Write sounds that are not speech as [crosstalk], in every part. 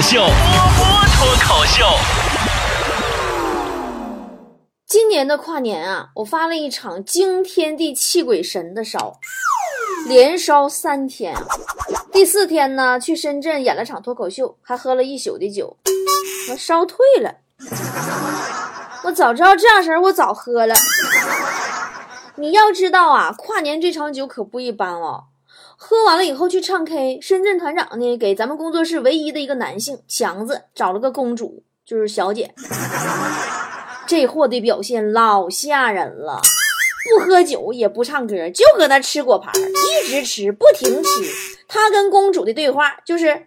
秀，波波脱口秀。今年的跨年啊，我发了一场惊天地泣鬼神的烧，连烧三天。第四天呢，去深圳演了场脱口秀，还喝了一宿的酒，我烧退了。我早知道这样式儿，我早喝了。你要知道啊，跨年这场酒可不一般哦。喝完了以后去唱 K，深圳团长呢给咱们工作室唯一的一个男性强子找了个公主，就是小姐。这货的表现老吓人了，不喝酒也不唱歌，就搁那吃果盘，一直吃不停吃。他跟公主的对话就是：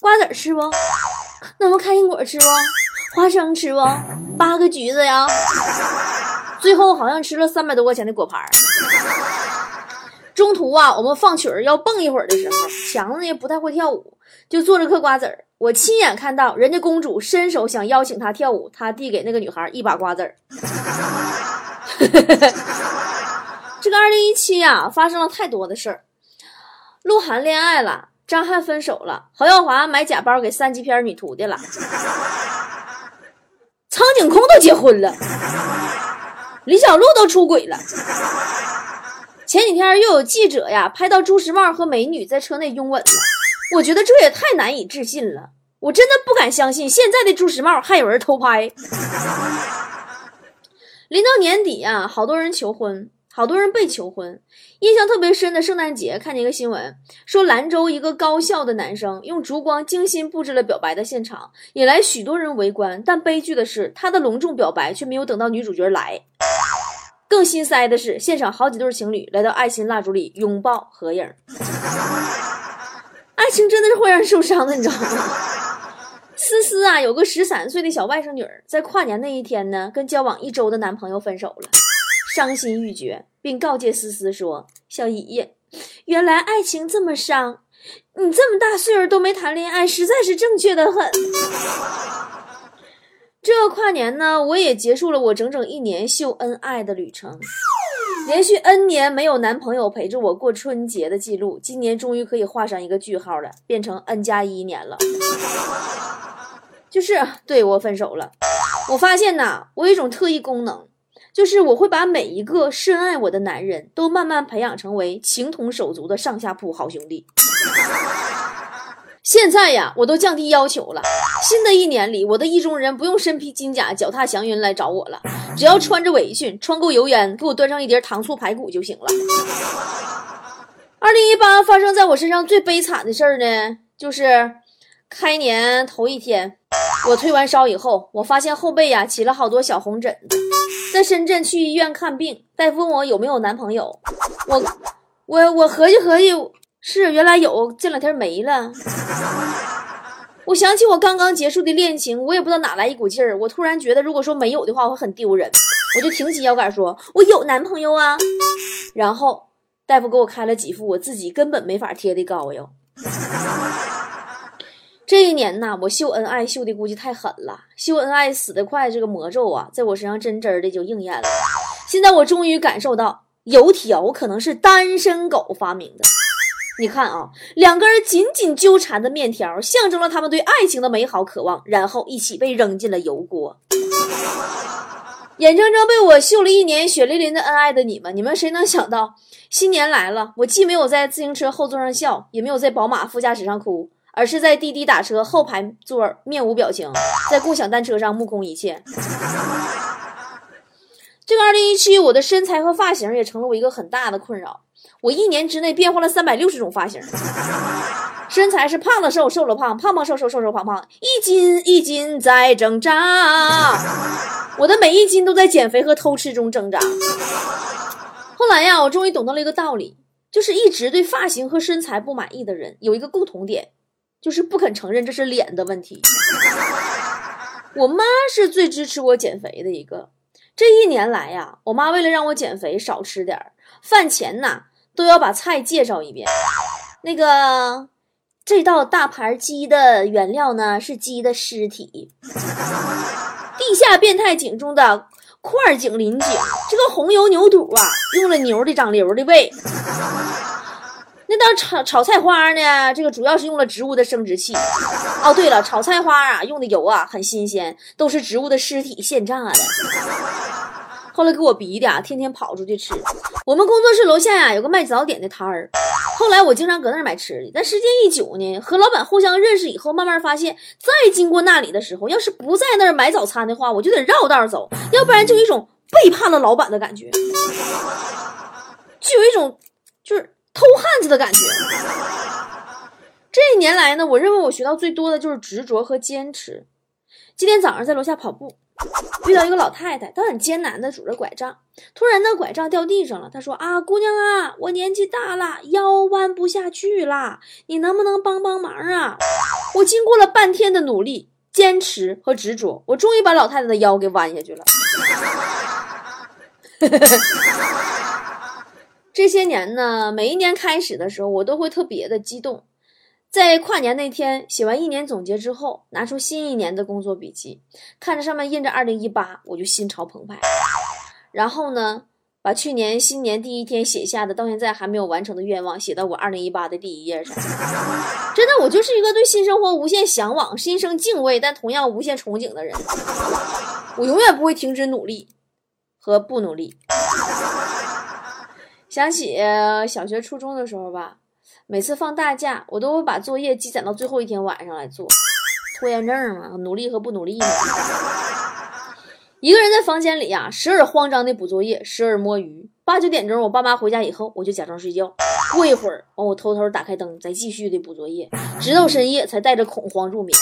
瓜子吃不？那么开心果吃不？花生吃不？八个橘子呀？最后好像吃了三百多块钱的果盘。中途啊，我们放曲儿要蹦一会儿的时候，强子也不太会跳舞，就坐着嗑瓜子儿。我亲眼看到人家公主伸手想邀请他跳舞，他递给那个女孩一把瓜子儿。[laughs] 这个二零一七呀，发生了太多的事儿。鹿晗恋爱了，张翰分手了，侯耀华买假包给三级片女徒弟了，苍井空都结婚了，李小璐都出轨了。前几天又有记者呀拍到朱时茂和美女在车内拥吻了，我觉得这也太难以置信了，我真的不敢相信现在的朱时茂还有人偷拍。临到年底啊，好多人求婚，好多人被求婚。印象特别深的圣诞节，看见一个新闻，说兰州一个高校的男生用烛光精心布置了表白的现场，引来许多人围观。但悲剧的是，他的隆重表白却没有等到女主角来。更心塞的是，现场好几对情侣来到爱心蜡烛里拥抱合影。爱情真的是会让人受伤的，你知道吗？思思啊，有个十三岁的小外甥女儿，在跨年那一天呢，跟交往一周的男朋友分手了，伤心欲绝，并告诫思思说：“小姨，原来爱情这么伤，你这么大岁数都没谈恋爱，实在是正确的很。”这跨年呢，我也结束了我整整一年秀恩爱的旅程。连续 N 年没有男朋友陪着我过春节的记录，今年终于可以画上一个句号了，变成 N 加一年了。就是对我分手了。我发现呐，我有一种特异功能，就是我会把每一个深爱我的男人都慢慢培养成为情同手足的上下铺好兄弟。现在呀，我都降低要求了。新的一年里，我的意中人不用身披金甲、脚踏祥云来找我了，只要穿着围裙、穿够油烟，给我端上一碟糖醋排骨就行了。二零一八发生在我身上最悲惨的事儿呢，就是开年头一天，我退完烧以后，我发现后背呀起了好多小红疹子。在深圳去医院看病，大夫问我有没有男朋友，我我我合计合计。是，原来有，这两天没了。我想起我刚刚结束的恋情，我也不知道哪来一股劲儿。我突然觉得，如果说没有的话，会很丢人。我就挺起腰杆说：“我有男朋友啊。”然后大夫给我开了几副我自己根本没法贴的膏药。这一年呐，我秀恩爱秀的估计太狠了，秀恩爱死得快这个魔咒啊，在我身上真真的就应验了。现在我终于感受到，油条可能是单身狗发明的。你看啊，两个人紧紧纠缠的面条，象征了他们对爱情的美好渴望，然后一起被扔进了油锅。眼睁睁被我秀了一年血淋淋的恩爱的你们，你们谁能想到，新年来了，我既没有在自行车后座上笑，也没有在宝马副驾驶上哭，而是在滴滴打车后排座面无表情，在共享单车上目空一切。这个二零一七，我的身材和发型也成了我一个很大的困扰。我一年之内变换了三百六十种发型，身材是胖了瘦，瘦了胖，胖胖瘦瘦，瘦瘦胖胖，一斤一斤在挣扎。我的每一斤都在减肥和偷吃中挣扎。后来呀，我终于懂到了一个道理，就是一直对发型和身材不满意的人有一个共同点，就是不肯承认这是脸的问题。我妈是最支持我减肥的一个。这一年来呀，我妈为了让我减肥，少吃点儿，饭前呐都要把菜介绍一遍。那个这道大盘鸡的原料呢是鸡的尸体，地下变态井中的块井林井。这个红油牛肚啊，用了牛的长瘤的胃。那道炒炒菜花呢？这个主要是用了植物的生殖器。哦，对了，炒菜花啊，用的油啊很新鲜，都是植物的尸体现榨的。后来给我逼的，天天跑出去吃。我们工作室楼下呀有个卖早点的摊儿，后来我经常搁那儿买吃的。但时间一久呢，和老板互相认识以后，慢慢发现，再经过那里的时候，要是不在那儿买早餐的话，我就得绕道走，要不然就有一种背叛了老板的感觉，就有一种就是偷汉子的感觉。这一年来呢，我认为我学到最多的就是执着和坚持。今天早上在楼下跑步。遇到一个老太太，她很艰难的拄着拐杖，突然呢，拐杖掉地上了。她说：“啊，姑娘啊，我年纪大了，腰弯不下去了，你能不能帮帮忙啊？”我经过了半天的努力、坚持和执着，我终于把老太太的腰给弯下去了。[laughs] 这些年呢，每一年开始的时候，我都会特别的激动。在跨年那天写完一年总结之后，拿出新一年的工作笔记，看着上面印着“二零一八”，我就心潮澎湃。然后呢，把去年新年第一天写下的到现在还没有完成的愿望写到我二零一八的第一页上。[laughs] 真的，我就是一个对新生活无限向往、心生敬畏，但同样无限憧憬的人。我永远不会停止努力和不努力。想起小学、初中的时候吧。每次放大假，我都会把作业积攒到最后一天晚上来做，拖延症嘛，努力和不努力嘛。一个人在房间里呀，时而慌张的补作业，时而摸鱼。八九点钟，我爸妈回家以后，我就假装睡觉。过一会儿，完我偷偷打开灯，再继续的补作业，直到深夜才带着恐慌入眠。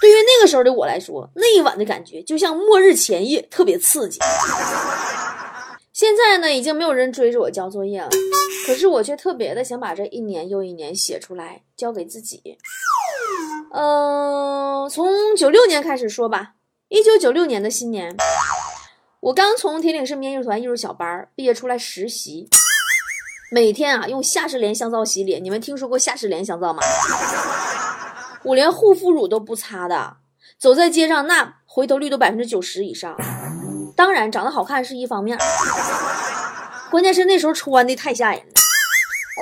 对于那个时候的我来说，那一晚的感觉就像末日前夜，特别刺激。现在呢，已经没有人追着我交作业了，可是我却特别的想把这一年又一年写出来，交给自己。嗯，从九六年开始说吧，一九九六年的新年，我刚从铁岭市民艺术团艺术小班毕业出来实习，每天啊用夏士莲香皂洗脸。你们听说过夏士莲香皂吗？我连护肤乳都不擦的，走在街上那回头率都百分之九十以上。当然，长得好看是一方面，关键是那时候穿的太吓人了：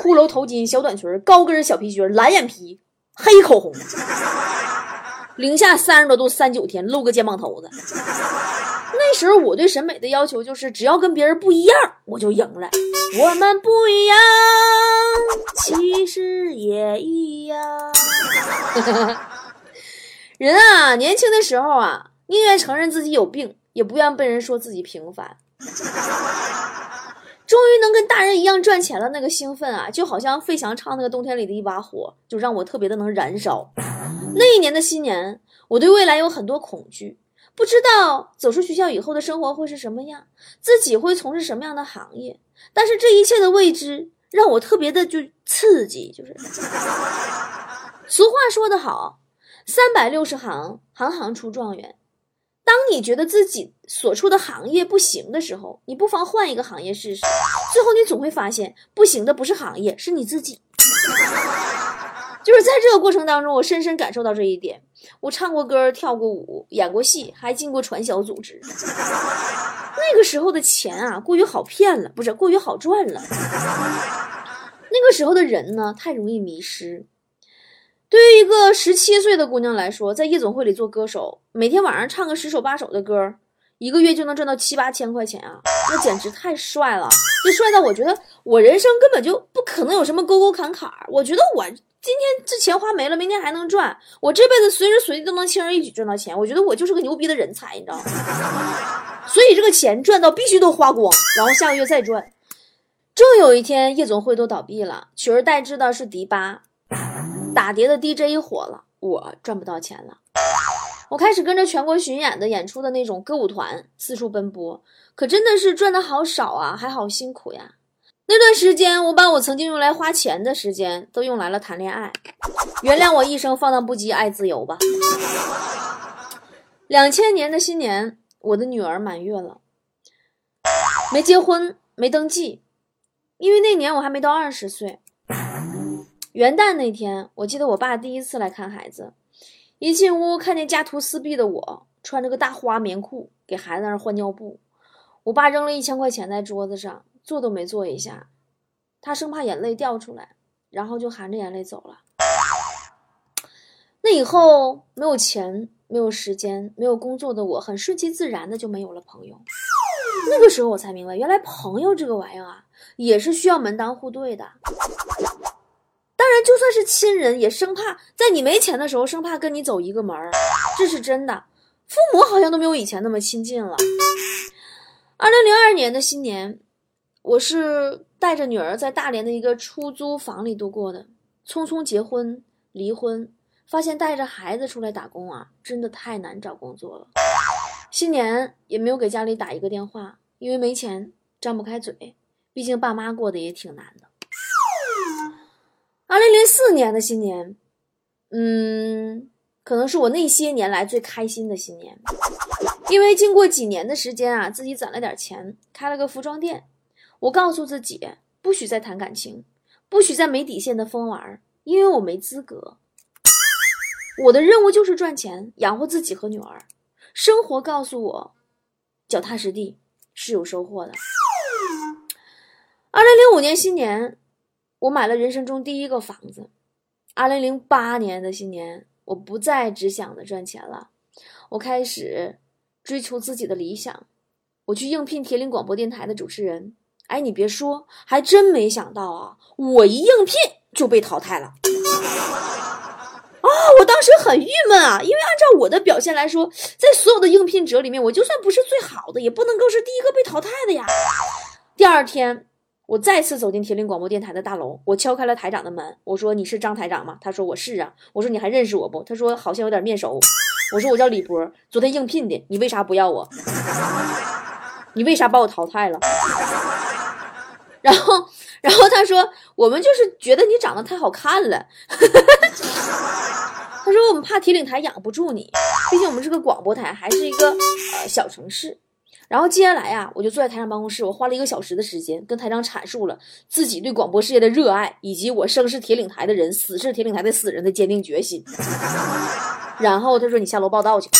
骷髅头巾、小短裙、高跟小皮靴、蓝眼皮、黑口红，零下三十多度三九天，露个肩膀头子。那时候我对审美的要求就是，只要跟别人不一样，我就赢了。我们不一样，其实也一样。[laughs] 人啊，年轻的时候啊，宁愿承认自己有病。也不愿被人说自己平凡，终于能跟大人一样赚钱了，那个兴奋啊，就好像费翔唱那个冬天里的一把火，就让我特别的能燃烧。那一年的新年，我对未来有很多恐惧，不知道走出学校以后的生活会是什么样，自己会从事什么样的行业。但是这一切的未知让我特别的就刺激，就是 [laughs] 俗话说得好，三百六十行，行行出状元。当你觉得自己所处的行业不行的时候，你不妨换一个行业试试。最后你总会发现，不行的不是行业，是你自己。[laughs] 就是在这个过程当中，我深深感受到这一点。我唱过歌，跳过舞，演过戏，还进过传销组织。那个时候的钱啊，过于好骗了，不是过于好赚了。那个时候的人呢，太容易迷失。对于一个十七岁的姑娘来说，在夜总会里做歌手，每天晚上唱个十首八首的歌，一个月就能赚到七八千块钱啊！那简直太帅了，就帅到我觉得我人生根本就不可能有什么沟沟坎坎。我觉得我今天这钱花没了，明天还能赚，我这辈子随时随地都能轻而易举赚到钱。我觉得我就是个牛逼的人才，你知道吗？[laughs] 所以这个钱赚到必须都花光，然后下个月再赚。终有一天，夜总会都倒闭了，取而代之的是迪吧。打碟的 DJ 火了，我赚不到钱了。我开始跟着全国巡演的演出的那种歌舞团四处奔波，可真的是赚的好少啊，还好辛苦呀。那段时间，我把我曾经用来花钱的时间都用来了谈恋爱。原谅我一生放荡不羁，爱自由吧。两千年的新年，我的女儿满月了，没结婚，没登记，因为那年我还没到二十岁。元旦那天，我记得我爸第一次来看孩子，一进屋看见家徒四壁的我，穿着个大花棉裤给孩子那儿换尿布，我爸扔了一千块钱在桌子上，坐都没坐一下，他生怕眼泪掉出来，然后就含着眼泪走了。那以后没有钱、没有时间、没有工作的我，很顺其自然的就没有了朋友。那个时候我才明白，原来朋友这个玩意儿啊，也是需要门当户对的。当然，就算是亲人，也生怕在你没钱的时候，生怕跟你走一个门儿，这是真的。父母好像都没有以前那么亲近了。二零零二年的新年，我是带着女儿在大连的一个出租房里度过的。匆匆结婚、离婚，发现带着孩子出来打工啊，真的太难找工作了。新年也没有给家里打一个电话，因为没钱，张不开嘴。毕竟爸妈过得也挺难的。二零零四年的新年，嗯。可能是我那些年来最开心的新年，因为经过几年的时间啊，自己攒了点钱，开了个服装店。我告诉自己，不许再谈感情，不许再没底线的疯玩，因为我没资格。我的任务就是赚钱，养活自己和女儿。生活告诉我，脚踏实地是有收获的。二零零五年新年，我买了人生中第一个房子。二零零八年的新年。我不再只想着赚钱了，我开始追求自己的理想。我去应聘铁岭广播电台的主持人，哎，你别说，还真没想到啊！我一应聘就被淘汰了。啊，我当时很郁闷啊，因为按照我的表现来说，在所有的应聘者里面，我就算不是最好的，也不能够是第一个被淘汰的呀。第二天。我再次走进铁岭广播电台的大楼，我敲开了台长的门，我说：“你是张台长吗？”他说：“我是啊。”我说：“你还认识我不？”他说：“好像有点面熟。”我说：“我叫李波，昨天应聘的，你为啥不要我？你为啥把我淘汰了？”然后，然后他说：“我们就是觉得你长得太好看了。”他说：“我们怕铁岭台养不住你，毕竟我们是个广播台，还是一个呃小城市。”然后接下来呀，我就坐在台上办公室，我花了一个小时的时间跟台长阐述了自己对广播事业的热爱，以及我生是铁岭台的人，死是铁岭台的死人的坚定决心。[laughs] 然后他说：“你下楼报道去。”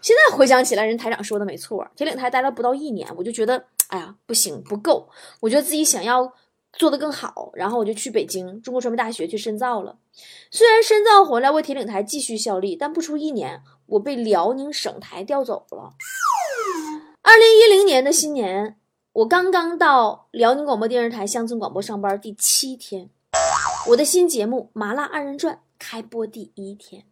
现在回想起来，人台长说的没错，铁岭台待了不到一年，我就觉得，哎呀，不行，不够，我觉得自己想要做得更好，然后我就去北京中国传媒大学去深造了。虽然深造回来为铁岭台继续效力，但不出一年。我被辽宁省台调走了。二零一零年的新年，我刚刚到辽宁广播电视台乡村广播上班第七天，我的新节目《麻辣二人转》开播第一天。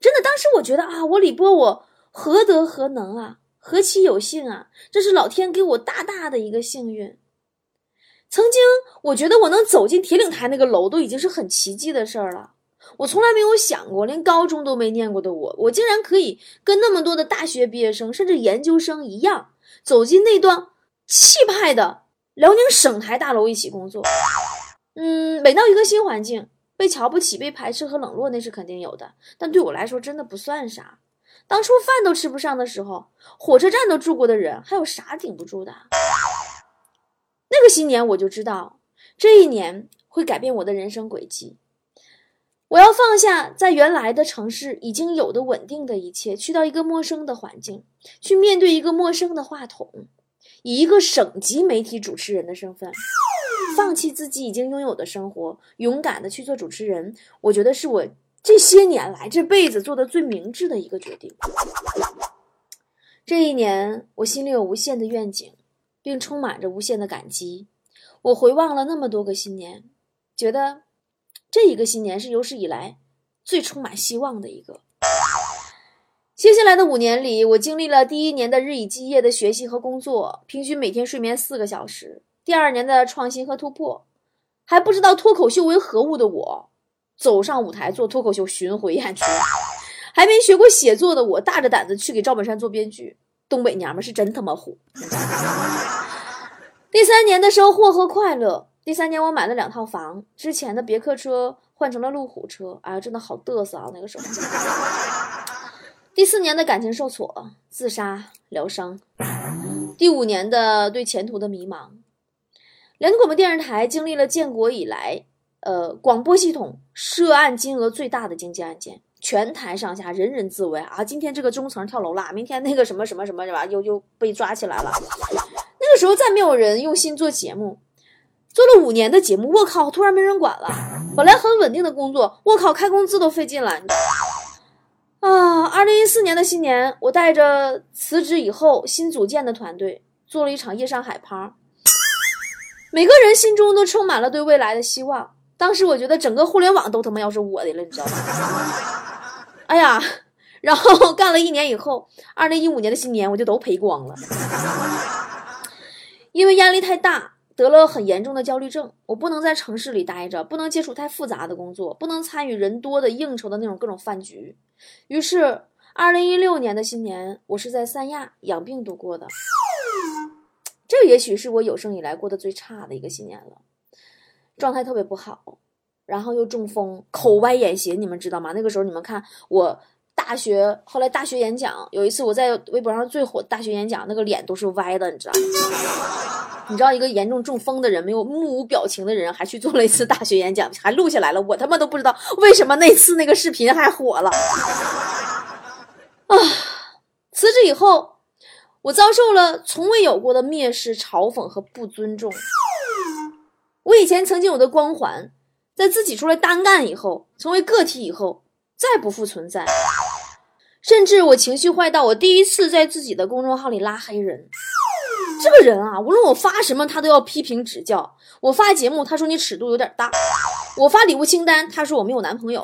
真的，当时我觉得啊，我李波，我何德何能啊，何其有幸啊！这是老天给我大大的一个幸运。曾经我觉得我能走进铁岭台那个楼，都已经是很奇迹的事儿了。我从来没有想过，连高中都没念过的我，我竟然可以跟那么多的大学毕业生，甚至研究生一样，走进那段气派的辽宁省台大楼一起工作。嗯，每到一个新环境，被瞧不起、被排斥和冷落，那是肯定有的。但对我来说，真的不算啥。当初饭都吃不上的时候，火车站都住过的人，还有啥顶不住的？那个新年，我就知道，这一年会改变我的人生轨迹。我要放下在原来的城市已经有的稳定的一切，去到一个陌生的环境，去面对一个陌生的话筒，以一个省级媒体主持人的身份，放弃自己已经拥有的生活，勇敢的去做主持人。我觉得是我这些年来这辈子做的最明智的一个决定。这一年，我心里有无限的愿景，并充满着无限的感激。我回望了那么多个新年，觉得。这一个新年是有史以来最充满希望的一个。接下来的五年里，我经历了第一年的日以继夜的学习和工作，平均每天睡眠四个小时；第二年的创新和突破，还不知道脱口秀为何物的我，走上舞台做脱口秀巡回演出；还没学过写作的我，大着胆子去给赵本山做编剧。东北娘们是真他妈虎。第三年的收获和快乐。第三年，我买了两套房，之前的别克车换成了路虎车，哎，真的好嘚瑟啊！那个时候。[laughs] 第四年的感情受挫，自杀疗伤。第五年的对前途的迷茫。辽宁广播电视台经历了建国以来，呃，广播系统涉案金额最大的经济案件，全台上下人人自危啊！今天这个中层跳楼了，明天那个什么什么什么是吧？又又被抓起来了。时候再没有人用心做节目。做了五年的节目，我靠，突然没人管了。本来很稳定的工作，我靠，开工资都费劲了。啊，二零一四年的新年，我带着辞职以后新组建的团队，做了一场夜上海趴。每个人心中都充满了对未来的希望。当时我觉得整个互联网都他妈要是我的了，你知道吗？哎呀，然后干了一年以后，二零一五年的新年我就都赔光了，因为压力太大。得了很严重的焦虑症，我不能在城市里待着，不能接触太复杂的工作，不能参与人多的应酬的那种各种饭局。于是，二零一六年的新年，我是在三亚养病度过的。[tsk] 这也许是我有生以来过得最差的一个新年了，状态特别不好，然后又中风，口歪眼斜，你们知道吗？那个时候你们看我大学，后来大学演讲，有一次我在微博上最火大学演讲，那个脸都是歪的，你知道吗？[laughs] 你知道一个严重中风的人，没有目无表情的人，还去做了一次大学演讲，还录下来了。我他妈都不知道为什么那次那个视频还火了。啊！辞职以后，我遭受了从未有过的蔑视、嘲讽和不尊重。我以前曾经有的光环，在自己出来单干以后，成为个体以后，再不复存在。甚至我情绪坏到我第一次在自己的公众号里拉黑人。这个人啊，无论我发什么，他都要批评指教。我发节目，他说你尺度有点大；我发礼物清单，他说我没有男朋友；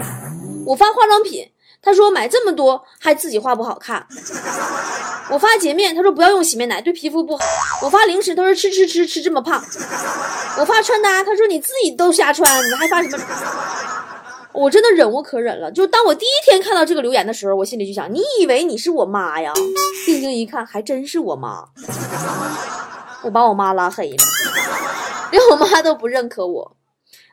我发化妆品，他说买这么多还自己画不好看；我发洁面，他说不要用洗面奶，对皮肤不好；我发零食，他说吃吃吃吃这么胖；我发穿搭，他说你自己都瞎穿，你还发什么？我真的忍无可忍了。就当我第一天看到这个留言的时候，我心里就想：你以为你是我妈呀？定睛一看，还真是我妈。我把我妈拉黑了，连我妈都不认可我。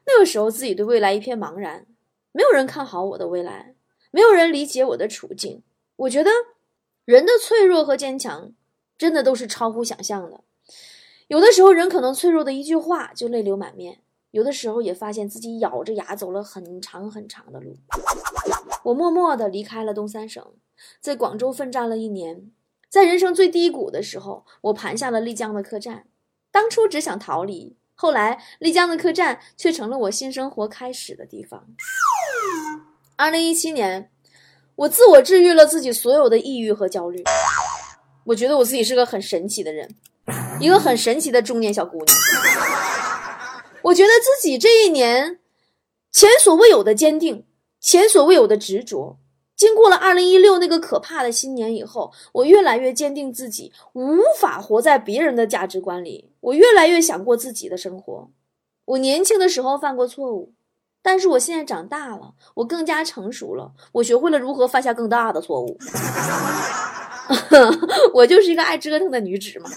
那个时候，自己对未来一片茫然，没有人看好我的未来，没有人理解我的处境。我觉得，人的脆弱和坚强，真的都是超乎想象的。有的时候，人可能脆弱的一句话就泪流满面。有的时候也发现自己咬着牙走了很长很长的路，我默默地离开了东三省，在广州奋战了一年，在人生最低谷的时候，我盘下了丽江的客栈。当初只想逃离，后来丽江的客栈却成了我新生活开始的地方。二零一七年，我自我治愈了自己所有的抑郁和焦虑，我觉得我自己是个很神奇的人，一个很神奇的中年小姑娘。我觉得自己这一年前所未有的坚定，前所未有的执着。经过了二零一六那个可怕的新年以后，我越来越坚定自己无法活在别人的价值观里。我越来越想过自己的生活。我年轻的时候犯过错误，但是我现在长大了，我更加成熟了，我学会了如何犯下更大的错误。[laughs] 我就是一个爱折腾的女子嘛。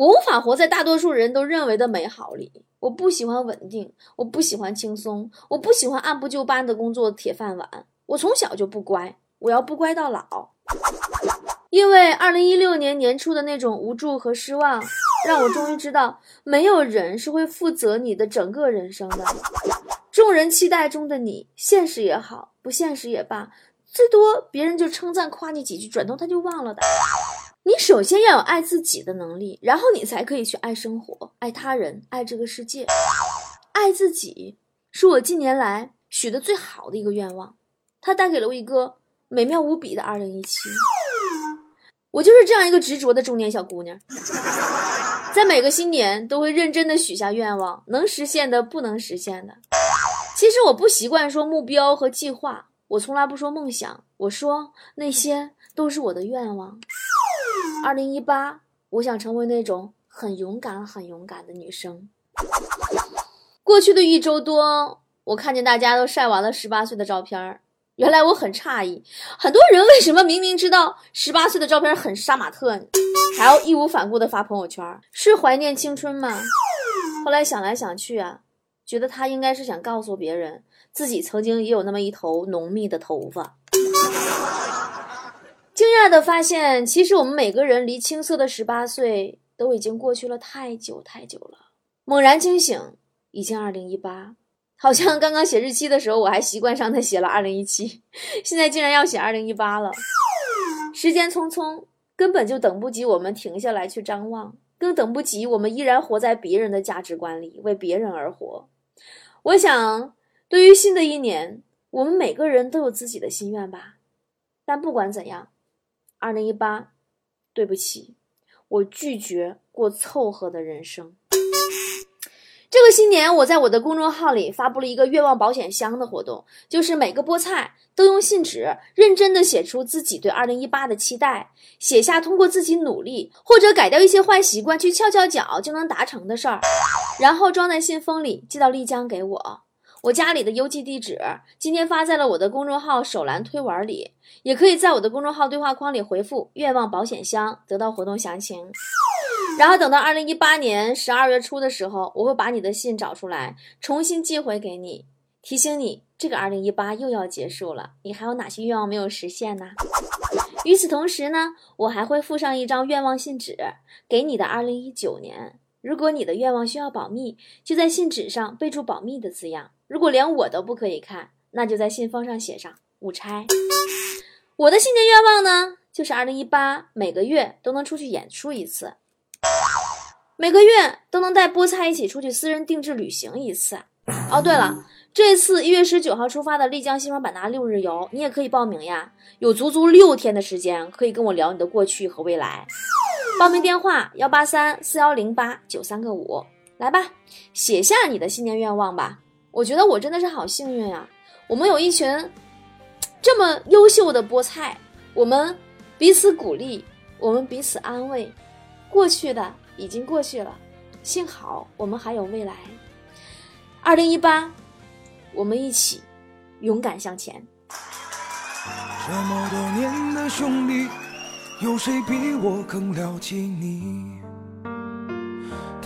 我无法活在大多数人都认为的美好里。我不喜欢稳定，我不喜欢轻松，我不喜欢按部就班的工作铁饭碗。我从小就不乖，我要不乖到老。因为二零一六年年初的那种无助和失望，让我终于知道，没有人是会负责你的整个人生的。众人期待中的你，现实也好，不现实也罢，最多别人就称赞夸你几句，转头他就忘了的。你首先要有爱自己的能力，然后你才可以去爱生活、爱他人、爱这个世界。爱自己是我近年来许的最好的一个愿望，它带给了我一个美妙无比的二零一七。我就是这样一个执着的中年小姑娘，在每个新年都会认真的许下愿望，能实现的、不能实现的。其实我不习惯说目标和计划，我从来不说梦想，我说那些都是我的愿望。二零一八，我想成为那种很勇敢、很勇敢的女生。过去的一周多，我看见大家都晒完了十八岁的照片原来我很诧异，很多人为什么明明知道十八岁的照片很杀马特，还要义无反顾的发朋友圈？是怀念青春吗？后来想来想去啊，觉得他应该是想告诉别人，自己曾经也有那么一头浓密的头发。惊讶的发现，其实我们每个人离青涩的十八岁都已经过去了太久太久了。猛然惊醒，已经二零一八，好像刚刚写日期的时候我还习惯上的写了二零一七，[laughs] 现在竟然要写二零一八了。时间匆匆，根本就等不及我们停下来去张望。更等不及我们依然活在别人的价值观里，为别人而活。我想，对于新的一年，我们每个人都有自己的心愿吧。但不管怎样，二零一八，对不起，我拒绝过凑合的人生。这个新年，我在我的公众号里发布了一个愿望保险箱的活动，就是每个菠菜都用信纸认真的写出自己对二零一八的期待，写下通过自己努力或者改掉一些坏习惯去翘翘脚就能达成的事儿，然后装在信封里寄到丽江给我。我家里的邮寄地址今天发在了我的公众号首栏推文里，也可以在我的公众号对话框里回复“愿望保险箱”得到活动详情。然后等到二零一八年十二月初的时候，我会把你的信找出来，重新寄回给你，提醒你这个二零一八又要结束了，你还有哪些愿望没有实现呢？与此同时呢，我还会附上一张愿望信纸给你的二零一九年。如果你的愿望需要保密，就在信纸上备注“保密”的字样。如果连我都不可以看，那就在信封上写上“勿拆”。我的新年愿望呢，就是二零一八每个月都能出去演出一次，每个月都能带菠菜一起出去私人定制旅行一次。哦，对了，这次一月十九号出发的丽江西双版纳六日游，你也可以报名呀，有足足六天的时间可以跟我聊你的过去和未来。报名电话：幺八三四幺零八九三个五，来吧，写下你的新年愿望吧。我觉得我真的是好幸运呀，我们有一群这么优秀的菠菜，我们彼此鼓励，我们彼此安慰。过去的已经过去了，幸好我们还有未来。二零一八，我们一起勇敢向前。这么多年的兄弟。有谁比我更了解你？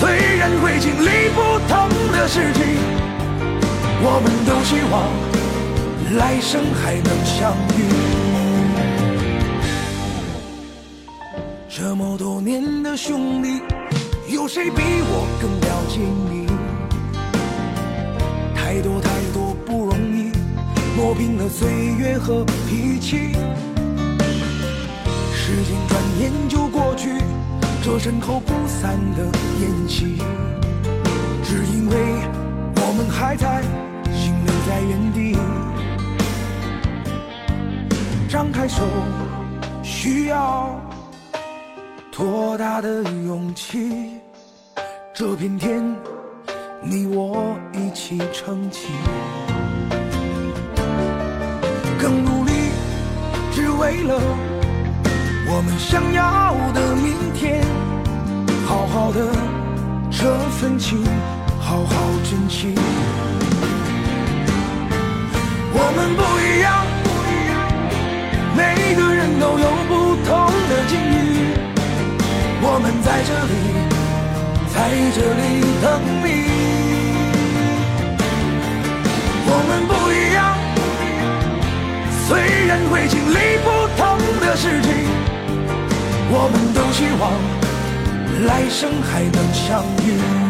虽然会经历不同的事情，我们都希望来生还能相遇。这么多年的兄弟，有谁比我更了解你？太多太多不容易。磨平了岁月和脾气，时间转眼就过去，这身后不散的宴席，只因为我们还在，心留在原地。张开手，需要多大的勇气？这片天，你我一起撑起。更努力，只为了我们想要的明天。好好的这份情，好好珍惜。我们不一样，每个人都有不同的境遇。我们在这里，在这里等你。我们不一样。虽然会经历不同的事情，我们都希望来生还能相遇。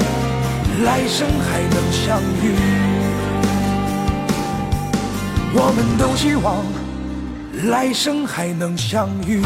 来生还能相遇。我们都希望来生还能相遇。